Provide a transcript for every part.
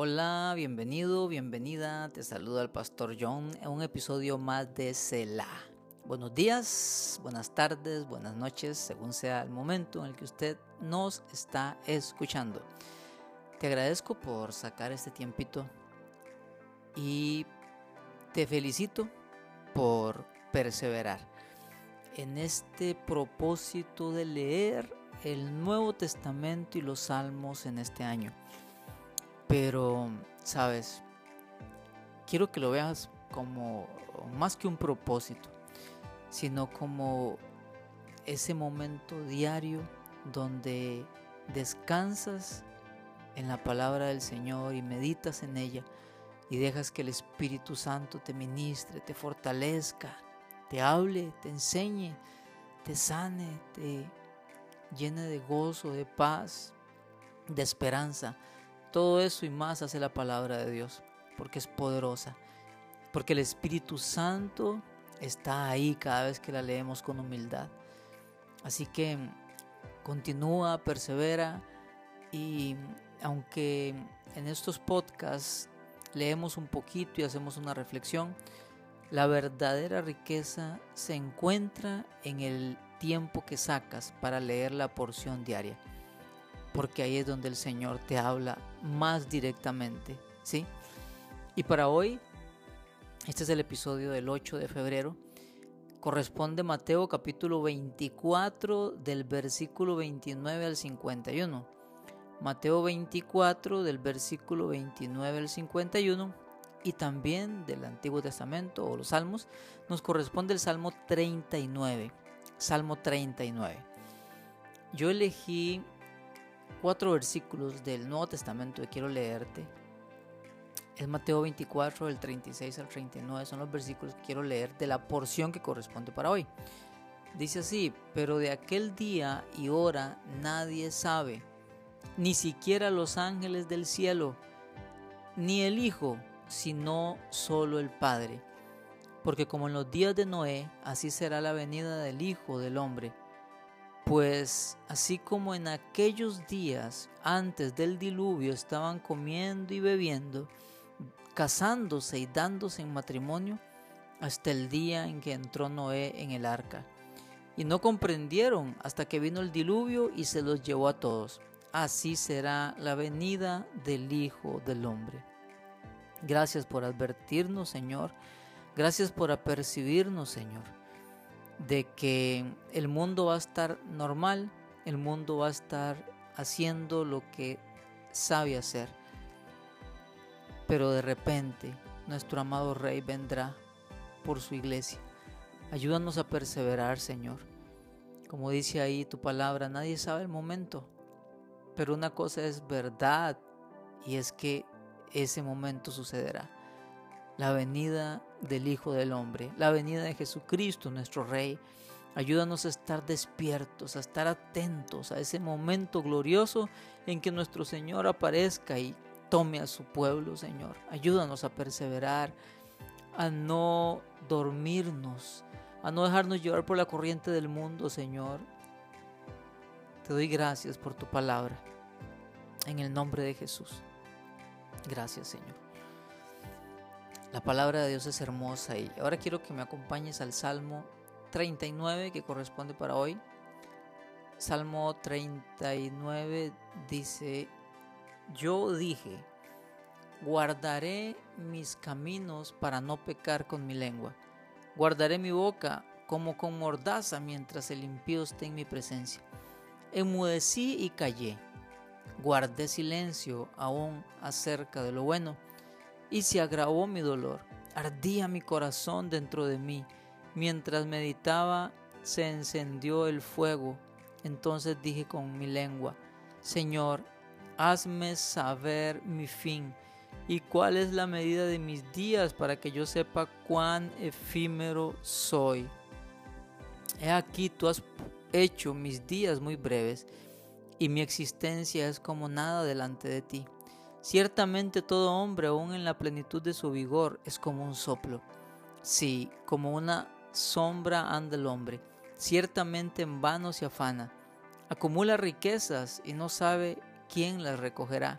Hola, bienvenido, bienvenida. Te saluda el pastor John en un episodio más de Selah. Buenos días, buenas tardes, buenas noches, según sea el momento en el que usted nos está escuchando. Te agradezco por sacar este tiempito y te felicito por perseverar en este propósito de leer el Nuevo Testamento y los Salmos en este año. Pero, sabes, quiero que lo veas como más que un propósito, sino como ese momento diario donde descansas en la palabra del Señor y meditas en ella y dejas que el Espíritu Santo te ministre, te fortalezca, te hable, te enseñe, te sane, te llene de gozo, de paz, de esperanza. Todo eso y más hace la palabra de Dios, porque es poderosa, porque el Espíritu Santo está ahí cada vez que la leemos con humildad. Así que continúa, persevera y aunque en estos podcasts leemos un poquito y hacemos una reflexión, la verdadera riqueza se encuentra en el tiempo que sacas para leer la porción diaria porque ahí es donde el Señor te habla más directamente, ¿sí? Y para hoy, este es el episodio del 8 de febrero, corresponde Mateo capítulo 24 del versículo 29 al 51. Mateo 24 del versículo 29 al 51 y también del Antiguo Testamento o los Salmos nos corresponde el Salmo 39. Salmo 39. Yo elegí cuatro versículos del Nuevo Testamento que quiero leerte. Es Mateo 24, del 36 al 39. Son los versículos que quiero leer de la porción que corresponde para hoy. Dice así, pero de aquel día y hora nadie sabe, ni siquiera los ángeles del cielo, ni el Hijo, sino solo el Padre. Porque como en los días de Noé, así será la venida del Hijo del Hombre. Pues así como en aquellos días antes del diluvio estaban comiendo y bebiendo, casándose y dándose en matrimonio, hasta el día en que entró Noé en el arca. Y no comprendieron hasta que vino el diluvio y se los llevó a todos. Así será la venida del Hijo del Hombre. Gracias por advertirnos, Señor. Gracias por apercibirnos, Señor de que el mundo va a estar normal, el mundo va a estar haciendo lo que sabe hacer. Pero de repente nuestro amado Rey vendrá por su iglesia. Ayúdanos a perseverar, Señor. Como dice ahí tu palabra, nadie sabe el momento. Pero una cosa es verdad y es que ese momento sucederá la venida del Hijo del Hombre, la venida de Jesucristo, nuestro Rey. Ayúdanos a estar despiertos, a estar atentos a ese momento glorioso en que nuestro Señor aparezca y tome a su pueblo, Señor. Ayúdanos a perseverar, a no dormirnos, a no dejarnos llevar por la corriente del mundo, Señor. Te doy gracias por tu palabra. En el nombre de Jesús. Gracias, Señor. La palabra de Dios es hermosa y ahora quiero que me acompañes al Salmo 39 que corresponde para hoy. Salmo 39 dice, yo dije, guardaré mis caminos para no pecar con mi lengua. Guardaré mi boca como con mordaza mientras el impío esté en mi presencia. Enmudecí y callé. Guardé silencio aún acerca de lo bueno y se agravó mi dolor. Ardía mi corazón dentro de mí. Mientras meditaba, se encendió el fuego. Entonces dije con mi lengua, Señor, hazme saber mi fin y cuál es la medida de mis días para que yo sepa cuán efímero soy. He aquí tú has hecho mis días muy breves y mi existencia es como nada delante de ti. Ciertamente todo hombre, aún en la plenitud de su vigor, es como un soplo. Sí, como una sombra anda el hombre. Ciertamente en vano se afana. Acumula riquezas y no sabe quién las recogerá.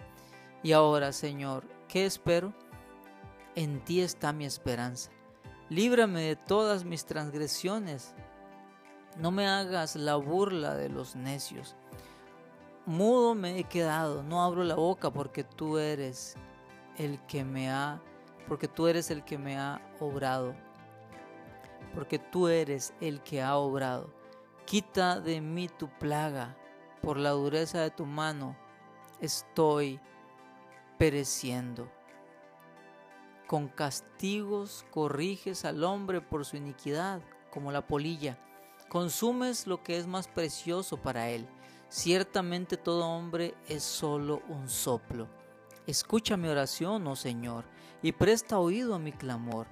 Y ahora, Señor, ¿qué espero? En ti está mi esperanza. Líbrame de todas mis transgresiones. No me hagas la burla de los necios. Mudo me he quedado, no abro la boca porque tú eres el que me ha porque tú eres el que me ha obrado. Porque tú eres el que ha obrado. Quita de mí tu plaga, por la dureza de tu mano estoy pereciendo. Con castigos corriges al hombre por su iniquidad, como la polilla. Consumes lo que es más precioso para él. Ciertamente todo hombre es solo un soplo. Escucha mi oración, oh Señor, y presta oído a mi clamor.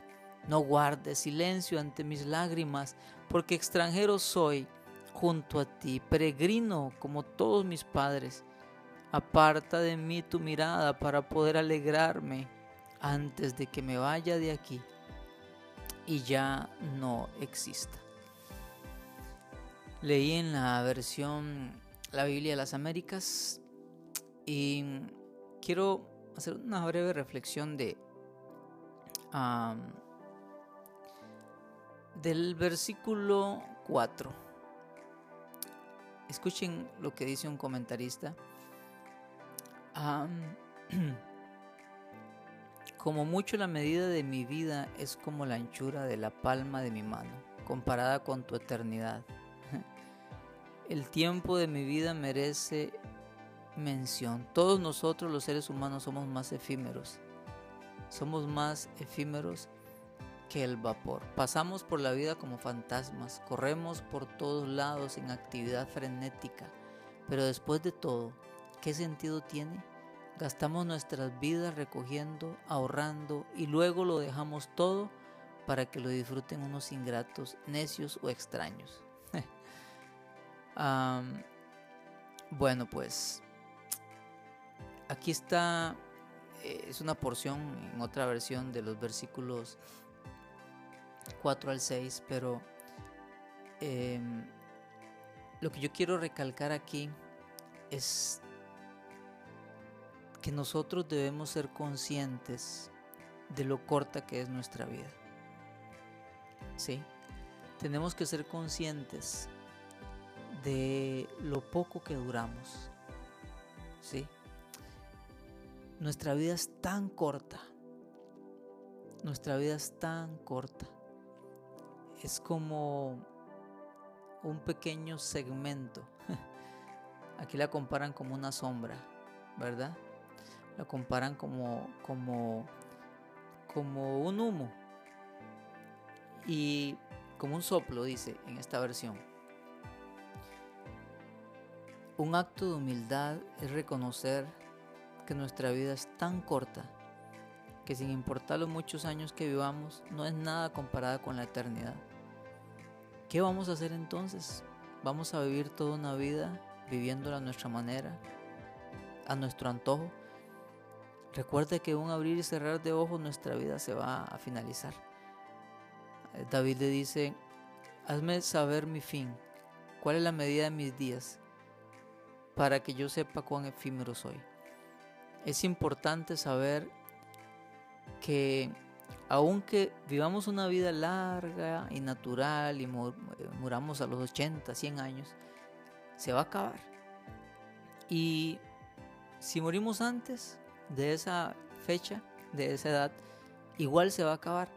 No guardes silencio ante mis lágrimas, porque extranjero soy junto a ti, peregrino como todos mis padres. Aparta de mí tu mirada para poder alegrarme antes de que me vaya de aquí y ya no exista. Leí en la versión La Biblia de las Américas y quiero hacer una breve reflexión de del versículo 4. Escuchen lo que dice un comentarista. como mucho la medida de mi vida es como la anchura de la palma de mi mano, comparada con tu eternidad. El tiempo de mi vida merece mención. Todos nosotros los seres humanos somos más efímeros. Somos más efímeros que el vapor. Pasamos por la vida como fantasmas, corremos por todos lados en actividad frenética, pero después de todo, ¿qué sentido tiene? Gastamos nuestras vidas recogiendo, ahorrando y luego lo dejamos todo para que lo disfruten unos ingratos, necios o extraños. Bueno, pues aquí está, eh, es una porción en otra versión de los versículos 4 al 6, pero em, lo que yo quiero recalcar aquí es que nosotros debemos ser conscientes de lo corta que es nuestra vida. ¿Sí? Tenemos que ser conscientes de lo poco que duramos. ¿Sí? Nuestra vida es tan corta. Nuestra vida es tan corta es como un pequeño segmento. Aquí la comparan como una sombra, ¿verdad? La comparan como, como, como un humo y como un soplo, dice en esta versión. Un acto de humildad es reconocer que nuestra vida es tan corta que sin importar los muchos años que vivamos, no es nada comparada con la eternidad. ¿Qué vamos a hacer entonces? ¿Vamos a vivir toda una vida viviéndola a nuestra manera, a nuestro antojo? Recuerde que un abrir y cerrar de ojos nuestra vida se va a finalizar. David le dice, hazme saber mi fin, cuál es la medida de mis días, para que yo sepa cuán efímero soy. Es importante saber que aunque vivamos una vida larga y natural y muramos a los 80, 100 años, se va a acabar. Y si morimos antes de esa fecha, de esa edad, igual se va a acabar.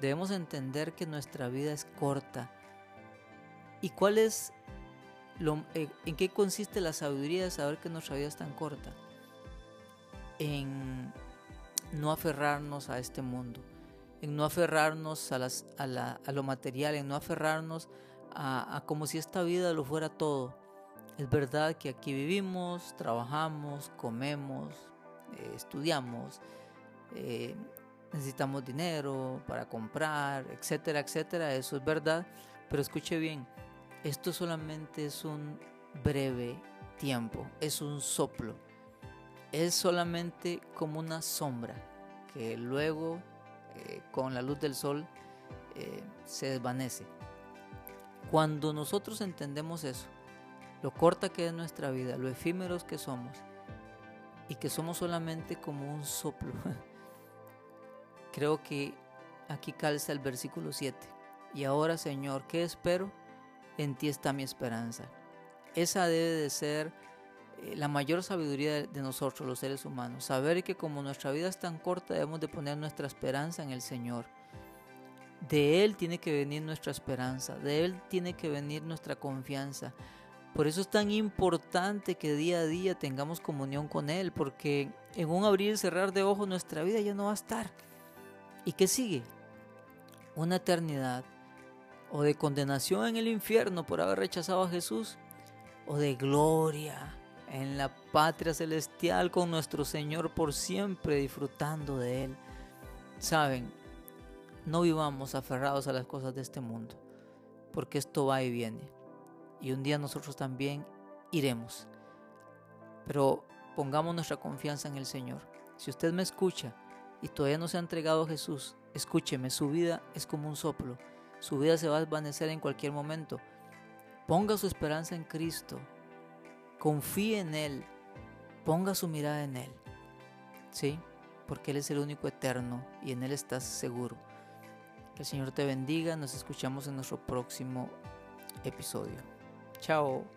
Debemos entender que nuestra vida es corta. ¿Y cuál es lo, eh, en qué consiste la sabiduría de saber que nuestra vida es tan corta? En no aferrarnos a este mundo, en no aferrarnos a, las, a, lo material, en no aferrarnos a, como si esta vida lo fuera todo. Es verdad que aquí vivimos, trabajamos, comemos, eh, estudiamos, eh, necesitamos dinero para comprar, etcétera, etcétera. Eso es verdad, pero escuche bien, esto solamente es un breve tiempo, es un soplo es solamente como una sombra que luego eh, con la luz del sol eh, se desvanece. Cuando nosotros entendemos eso, lo corta que es nuestra vida, lo efímeros que somos, y que somos solamente como un soplo. Creo que aquí calza el versículo 7. Y ahora, Señor, ¿qué espero? En ti está mi esperanza. Esa debe de ser eh, la mayor sabiduría de nosotros, los seres humanos. Saber que como nuestra vida es tan corta, debemos de poner nuestra esperanza en el Señor. De Él tiene que venir nuestra esperanza, de Él tiene que venir nuestra confianza. Por eso es tan importante que día a día tengamos comunión con Él, porque en un abrir y cerrar de ojos nuestra vida ya no va a estar. ¿Y qué sigue? Una eternidad o de condenación en el infierno por haber rechazado a Jesús, o de gloria en la patria celestial con nuestro Señor por siempre disfrutando de Él. Saben, no vivamos aferrados a las cosas de este mundo, porque esto va y viene. Y un día nosotros también iremos. Pero pongamos nuestra confianza en el Señor. Si usted me escucha y todavía no se ha entregado a Jesús, escúcheme, su vida es como un soplo. Su vida se va a desvanecer en cualquier momento. Ponga su esperanza en Cristo. Confíe en Él. Ponga su mirada en Él. ¿Sí? Porque Él es el único eterno y en Él estás seguro. Que el Señor te bendiga. Nos escuchamos en nuestro próximo episodio. Chao.